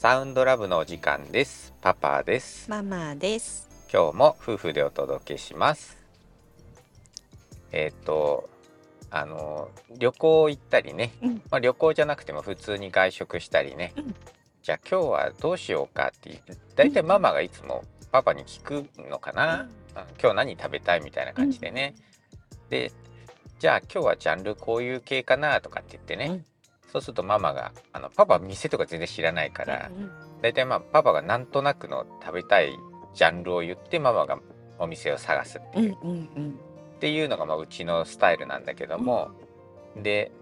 サウンドラブのお時間です。パパです。ママです。今日も夫婦でお届けします。えっ、と、あの旅行行ったりね、うん。まあ、旅行じゃなくても普通に外食したりね、うん。じゃあ今日はどうしようかって言って大体ママがいつもパパに聞くのかな、うん。今日何食べたいみたいな感じでね、でじゃあ今日はジャンルこういう系かなとかって言ってね、うんそうするとママがあのパパは店とか全然知らないから、うん大体まあパパがなんとなくの食べたいジャンルを言ってママがお店を探すっていう,、うんうんうん。っていうのがまあうちのスタイルなんだけども、で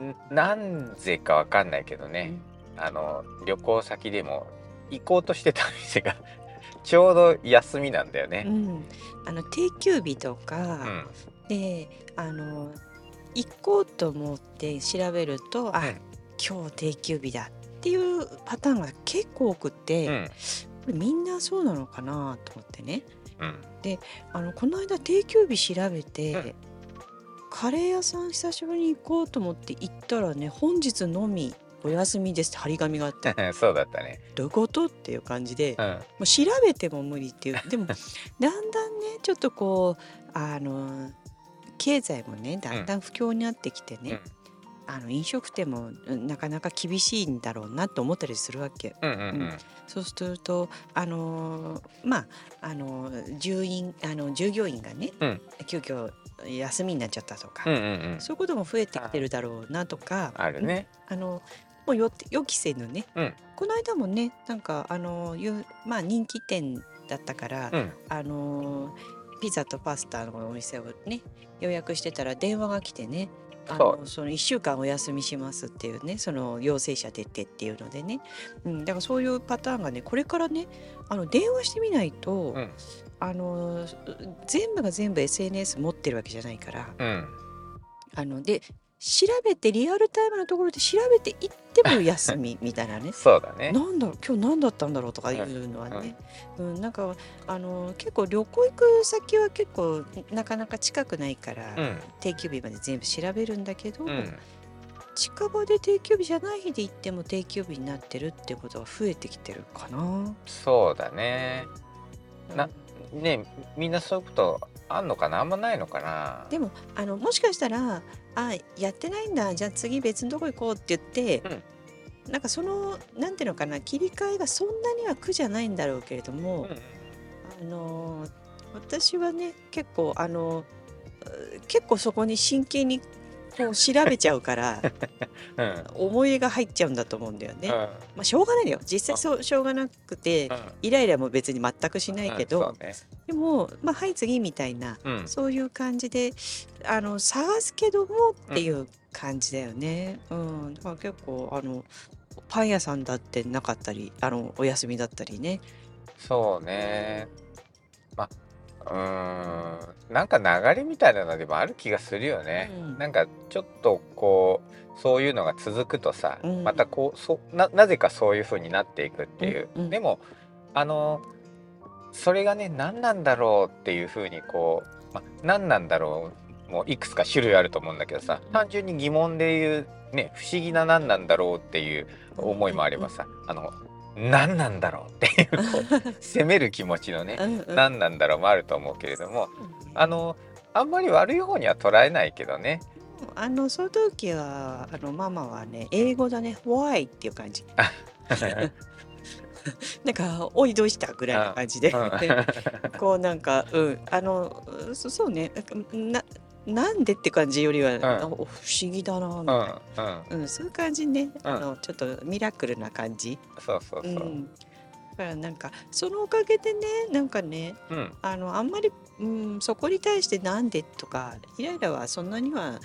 んなんぜかわかんないけどね、あの旅行先でも行こうとしてた店が ちょうど休みなんだよね。うん、あの定休日とうか、ん。であの行こうと思って調べると、あうん。今日定休日だっていうパターンが結構多くて、うん。みんなそうなのかなと思ってね。うん。あのこの間定休日調べて、うん。カレー屋さん久しぶりに行こうと思って行ったらね本日のみお休みですって張り紙があって そうだったね。どういうことっていう感じで、うん。もう調べても無理っていう。でも だんだんねちょっとこうあの経済もねだんだん不況になってきてね、あの飲食店もうんなかなか厳しいんだろうなと思ったりするわけ。うんうんうん。そうするとあのまああの従員あの従業員がね、うん。急遽休みになっちゃったとか、うんうんうん。そういうことも増えてきてるだろうなとかあるね。あのもうよ予期せぬね、うん。この間もねなんかあのまあ人気店だったから、うん。あのピザとパスタのお店をね予約してたら電話が来てねあそのその1週間お休みしますっていうねその陽性者出てっていうのでね、うん、だからそういうパターンがねこれからねあの電話してみないと、うん。あの全部が全部 SNS 持ってるわけじゃないから。うん。あので調べてリアルタイムのところで調べていっても休み みたいなねそうだね。なんだろう今日何だったんだろうとかいうのはね、うんなんかあの結構旅行行く先は結構なかなか近くないから、うん定休日まで全部調べるんだけど、うん近場で定休日じゃない日で行っても定休日になってるってことが増えてきてるかな。そうだね。なうんねみんなそういうことあんのかな？あんまないのかな？でもあのもしかしたらあやってないんだ。じゃあ次別のとこ行こうって言って、なんかそのなんていうのかな？切り替えがそんなには苦じゃないんだろうけれども、あの私はね結構あのう結構そこに真剣にこう調べちゃうから うん。うん思いが入っちゃうんだと思うんだよね。うん。まあしょうがないのよ。実際そうしょうがなくてうん。イライラも別に全くしないけど、ね。でもまあはい次みたいなうん。そういう感じであの探すけどもっていう感じだよね。うん、だから結構あのパン屋さんだってなかったりあのお休みだったりね。そうね。まあうーん。なんか流れみたいなのでもある気がするよね、うん。なんかちょっとこうそういうのが続くとさ、うん。またこうそななぜかそういう風になっていくっていう、うんうん。でもあのそれがね何なんだろうっていう風にこう、ま、何なんだろうもういくつか種類あると思うんだけどさ単純に疑問で言うね不思議な何なんだろうっていう思いもあればさ、あの何なんだろうっていう 責める気持ちのね何なんだろうもあると思うけれどもあのあんまり悪い方には捉えないけどね。あのその時はあのママはね英語だね「Why」っていう感じ。なんか「おいどうした?」ぐらいの感じで。こうなんかうん。あのそそうね。ななんでって感じよりは、ん。あ不思議だなみうんたいうんな、うんそういう感じね、あのちょっとミラクルな感じ、そうそうそう。う、ん、だからなんかそのおかげでねなんかねうん。あのあんまり、うん、そこに対してなんでとかイライラはそんなには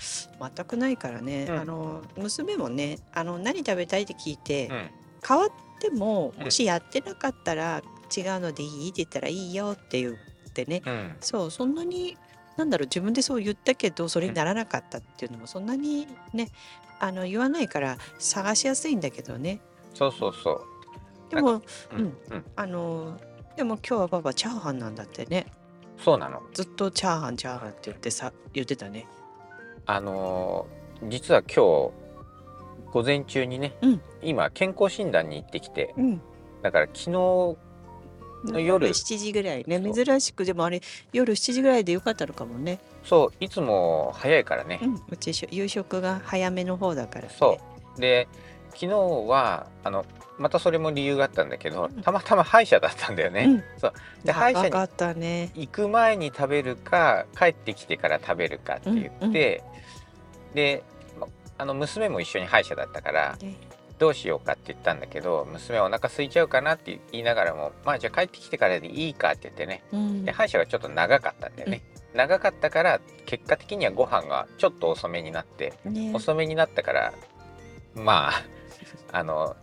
全くないからね、うん。あの娘もねあの何食べたいって聞いて、うん。変わってもうん。もしやってなかったら違うのでいいって言ったらいいよって言ってね。うん。そうそんなになんだろう自分でそう言ったけどそれにならなかったっていうのもそんなにねあの言わないから探しやすいんだけどね。そうそうそう。でもううん。んうん。あのでも今日はパパチャーハンなんだってね。そうなの。ずっとチャーハンチャーハンって言ってさ言ってたね。あのー実は今日午前中にね、うん。今健康診断に行ってきてうん。だから昨日夜。7時ぐらい。ね珍しくでもあれ夜7時ぐらいでよかったのかもね、そういつも早いからね。う、ん、うち夕食が早めの方だから、ね、そう。で昨日はあのまたそれも理由があったんだけどうん。たまたま歯医者だったんだよね、うん。そう。で歯医者に長かったね。行く前に食べるか帰ってきてから食べるかって言って、でまあの娘も一緒に歯医者だったからねどうしようかって言ったんだけど娘お腹空いちゃうかなって言いながらもまあじゃあ帰ってきてからでいいかって言ってね。うん。で歯医者がちょっと長かったんだよね、長かったから結果的にはご飯がちょっと遅めになってね。遅めになったからまあ あの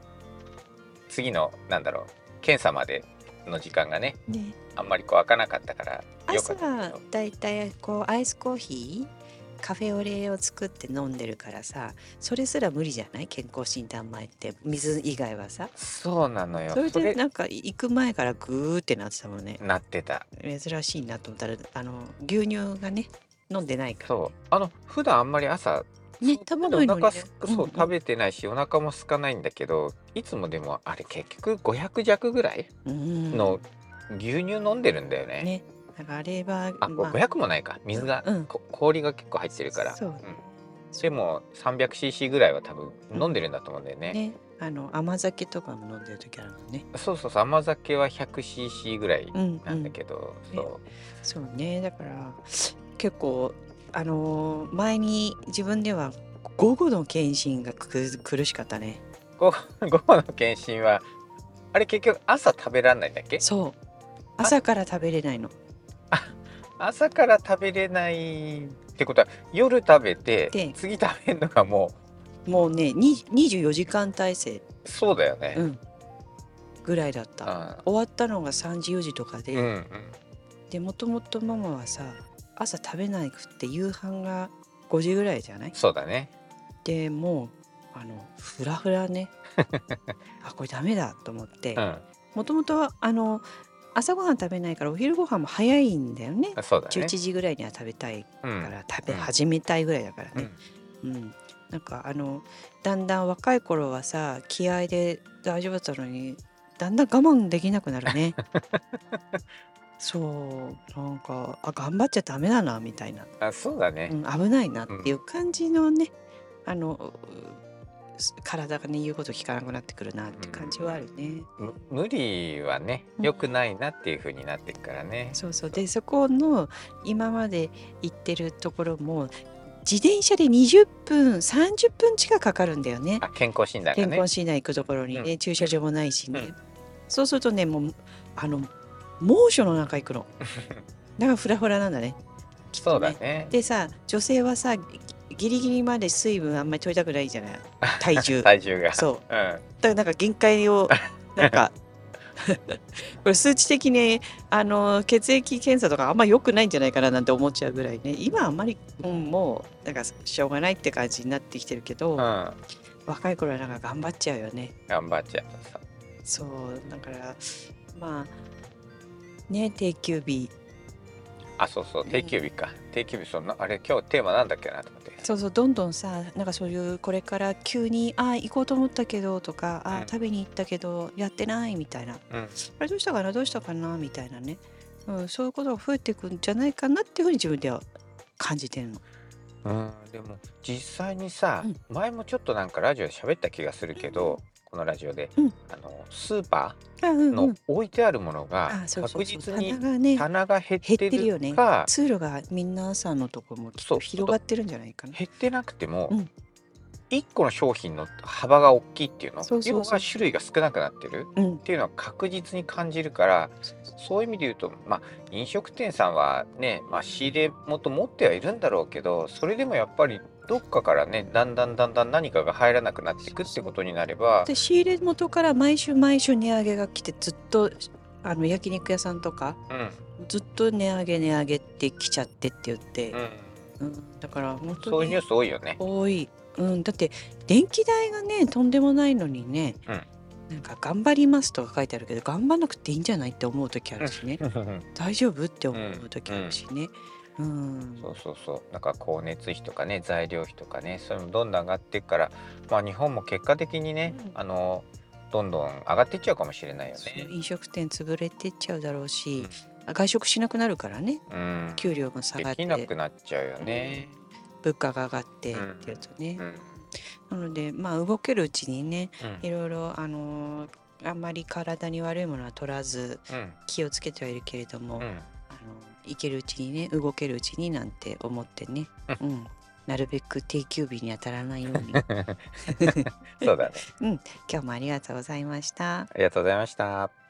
次のなんだろう検査までの時間がねね。あんまりこう開かなかったからよかたけど。だいたいこうアイスコーヒーカフェオレを作って飲んでるからさそれすら無理じゃない？健康診断前って。水以外はさ。そうなのよ。それでなんか行く前からグーってなってたもんね。なってた。珍しいなと思ったらあの牛乳がね飲んでないから。そう。あの普段あんまり朝ねそ食べないのにね。お腹すくそう、食べてないしお腹も空かないんだけどいつもでもあれ結局500弱ぐらいうん。の牛乳飲んでるんだよね、ねだからあれはあ、まあ500もないか。水が、うん。こ氷が結構入ってるから。そう。うん。でも 300cc ぐらいは多分飲んでるんだと思うんだよね、ね。あの甘酒とかも飲んでる時あるもんね。そうそうそう。甘酒は 100cc ぐらいうんなんだけど、うん。そう。そうね。だから結構あのー前に自分では午後の検診がく苦しかったね。午後の検診はあれ結局朝食べらんないんだっけ？そう。朝から食べれないの 朝から食べれないってことは夜食べてで次食べるのがももうねに24時間体制、うそうだよね、うん、ぐらいだった。終わったのが3時4時とかで、うんうん。でもともとママはさ朝食べないくって夕飯が5時ぐらいじゃない？そうだね。でもうあのフラフラね。あこれダメだと思って。うん。もともとあの朝ごはん食べないからお昼ご飯も早いんだよね。そうだね。11時ぐらいには食べたいうん。から食べうん始めたいぐらいだからうん。ね、うん。なんかあのだんだん若い頃はさ気合で大丈夫だったのにだんだん我慢できなくなるね。そう。なんかあ頑張っちゃダメだなみたいな、あそうだね。う、ん、危ないなっていう感じのね、あのうす体がね言うこと聞かなくなってくるなって感じはあるね、む無理はねうん。良くないなっていう風になってるからね、そうそう。でそこの今まで行ってるところも自転車で20分30分近くかかるんだよね。あ健康診断がね。健康診断行くところにね、駐車場もないしね、うん。そうするとねもうあの猛暑の中行くの。だからフラフラなんだね。きっとそうだね。でさ女性はさギギリギリまで水分あんまり取りたくないじゃない？体重。体重が。そう。うん。だからなんか限界を なんかこれ数値的にあの血液検査とかあんま良くないんじゃないかななんて思っちゃうぐらいね。今はあんまり、うん、もうなんかしょうがないって感じになってきてるけど、うん。若い頃はなんか頑張っちゃうよね。頑張っちゃうさそう。だからまあね定休日あそうそう定休日か。定休日そんなあれ今日テーマなんだっけなと思って。そうそうどんどんさなんかそういうこれから急に「あ行こうと思ったけど」とか「あうん。食べに行ったけどやってない」みたいな。うん。あれどうしたかな？どうしたかな？みたいなね、うん、そういうことが増えていくんじゃないかなっていうふうに自分では感じてるの。うんでも実際にさ、うん。前もちょっとなんかラジオで喋った気がするけど、このラジオで、うん。あのスーパーのん、置いてあるものが確実に棚がね棚が減っててるよね。通路が皆さんのとこも広がってるんじゃないかな。減ってなくても、うん。1個の商品の幅が大きいっていうの？要は種類が少なくなってる？うん。っ、ていうのは確実に感じるからそういう意味で言うとまあ飲食店さんはね、まあ、仕入れ元持ってはいるんだろうけどそれでもやっぱりどっかからねだんだんだんだん何かが入らなくなっていくってことになればで仕入れ元から毎週毎週値上げが来てずっとあの焼肉屋さんとかうん。ずっと値上げ値上げって来ちゃってって言って、うん。うん、だから本当にそういうニュース多いよね。多い、うん、だって電気代がねとんでもないのにね、うん。なんか頑張りますとか書いてあるけど頑張んなくていいんじゃないって思う時あるしね。大丈夫って思う時あるしね、うんそうそうそう。なんか光熱費とかね材料費とかねそういうのどんどん上がっていくからまあ日本も結果的にね、うん。あのどんどん上がっていっちゃうかもしれないよね。飲食店潰れてっちゃうだろうし、外食しなくなるからね。うん、給料が下がって。できなくなっちゃうよね。物価が上がってってるとね、うん。なのでまあ動けるうちにねうん。いろいろあのーあんまり体に悪いものは取らずうん。気をつけてはいるけれども、行けるうちにね動けるうちになんて思ってね、うん、なるべく定休日に当たらないように そうだね。今日もありがとうございました。ありがとうございました。